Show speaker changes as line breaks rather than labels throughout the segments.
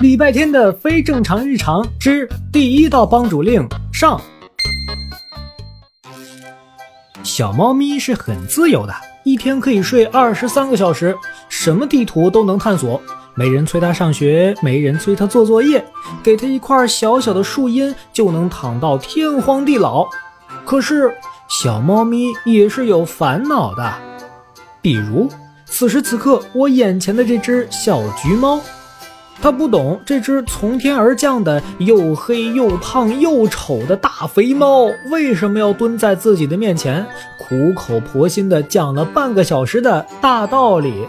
礼拜天的非正常日常之第一道帮主令上。小猫咪是很自由的，一天可以睡二十三个小时，什么地图都能探索。没人催它上学，没人催它做作业，给它一块小小的树荫，就能躺到天荒地老。可是小猫咪也是有烦恼的，比如此时此刻我眼前的这只小橘猫。他不懂这只从天而降的又黑又胖又丑的大肥猫为什么要蹲在自己的面前，苦口婆心地讲了半个小时的大道理。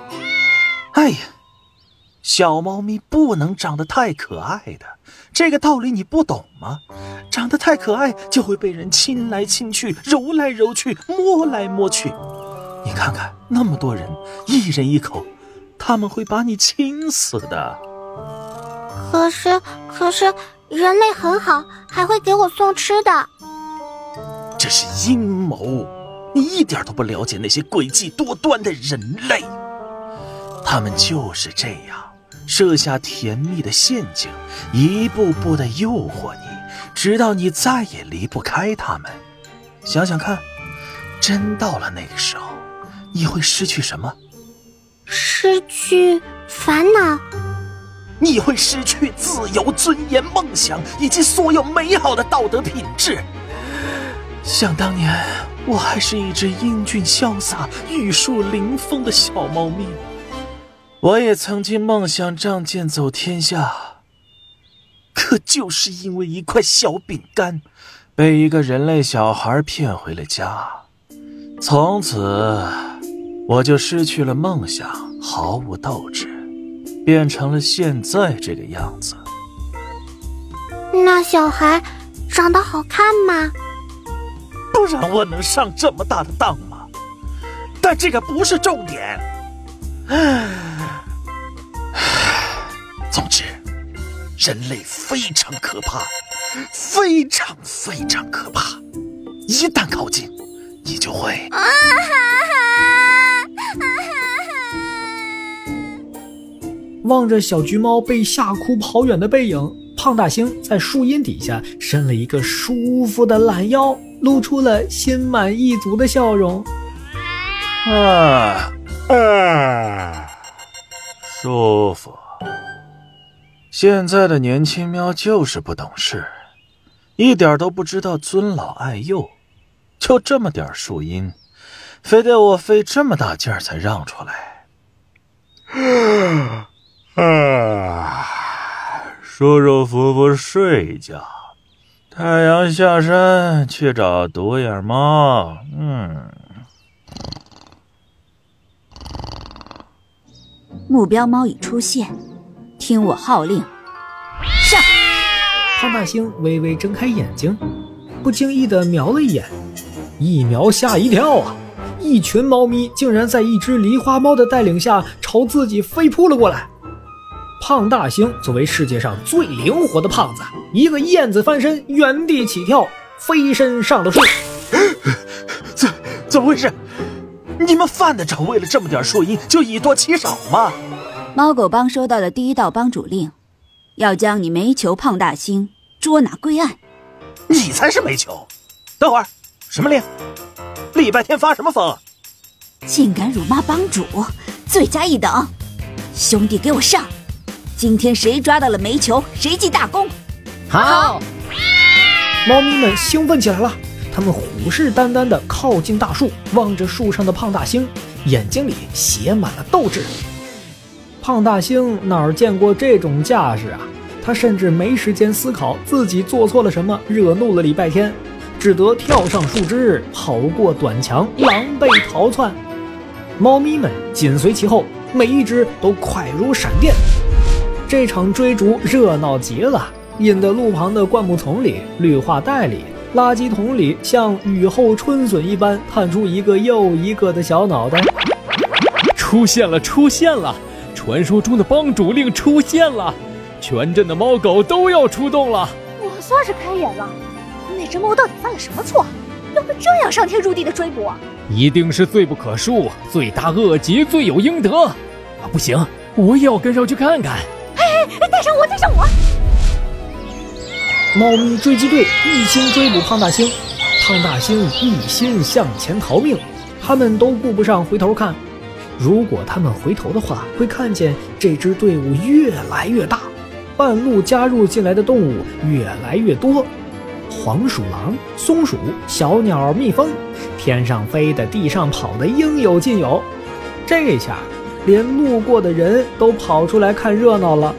哎呀，小猫咪不能长得太可爱的，这个道理你不懂吗？长得太可爱就会被人亲来亲去、揉来揉去、摸来摸去。你看看那么多人，一人一口，他们会把你亲死的。
可是，可是，人类很好，还会给我送吃的。
这是阴谋，你一点都不了解那些诡计多端的人类。他们就是这样，设下甜蜜的陷阱，一步步的诱惑你，直到你再也离不开他们。想想看，真到了那个时候，你会失去什么？
失去烦恼。
你会失去自由、尊严、梦想以及所有美好的道德品质。想当年，我还是一只英俊潇洒、玉树临风的小猫咪，我也曾经梦想仗剑走天下。可就是因为一块小饼干，被一个人类小孩骗回了家，从此我就失去了梦想，毫无斗志。变成了现在这个样子。
那小孩长得好看吗？
不然我能上这么大的当吗？但这个不是重点。总之，人类非常可怕，非常非常可怕。一旦靠近，你就会。
望着小橘猫被吓哭跑远的背影，胖大星在树荫底下伸了一个舒服的懒腰，露出了心满意足的笑容。
啊啊，舒服。现在的年轻喵就是不懂事，一点都不知道尊老爱幼。就这么点树荫，非得我费这么大劲儿才让出来。啊，舒舒服服睡一觉，太阳下山去找独眼猫。嗯，
目标猫已出现，听我号令，上！
胖大星微微睁开眼睛，不经意的瞄了一眼，一瞄吓一跳啊！一群猫咪竟然在一只狸花猫的带领下朝自己飞扑了过来。胖大星作为世界上最灵活的胖子，一个燕子翻身，原地起跳，飞身上了树。
怎怎么回事？你们犯得着为了这么点树荫就以多欺少吗？
猫狗帮收到的第一道帮主令，要将你煤球胖大星捉拿归案。
你才是煤球！等会儿，什么令？礼拜天发什么疯？
竟敢辱骂帮主，罪加一等！兄弟，给我上！今天谁抓到了煤球，谁记大功。
好，猫咪们兴奋起来了，它们虎视眈眈地靠近大树，望着树上的胖大星，眼睛里写满了斗志。胖大星哪儿见过这种架势啊？他甚至没时间思考自己做错了什么，惹怒了礼拜天，只得跳上树枝，跑过短墙，狼狈逃窜。猫咪们紧随其后，每一只都快如闪电。这场追逐热闹极了，引得路旁的灌木丛里、绿化带里、垃圾桶里，像雨后春笋一般探出一个又一个的小脑袋。
出现了，出现了！传说中的帮主令出现了，全镇的猫狗都要出动了。
我算是开眼了，那只猫到底犯了什么错，要被这样上天入地的追捕？
一定是罪不可恕，罪大恶极，罪有应得。啊，不行，我也要跟上去看看。
带上我，带上我！
猫咪追击队一心追捕胖大星，胖大星一心向前逃命，他们都顾不上回头看。如果他们回头的话，会看见这支队伍越来越大，半路加入进来的动物越来越多，黄鼠狼、松鼠、小鸟、蜜蜂，天上飞的、地上跑的，应有尽有。这下，连路过的人都跑出来看热闹了。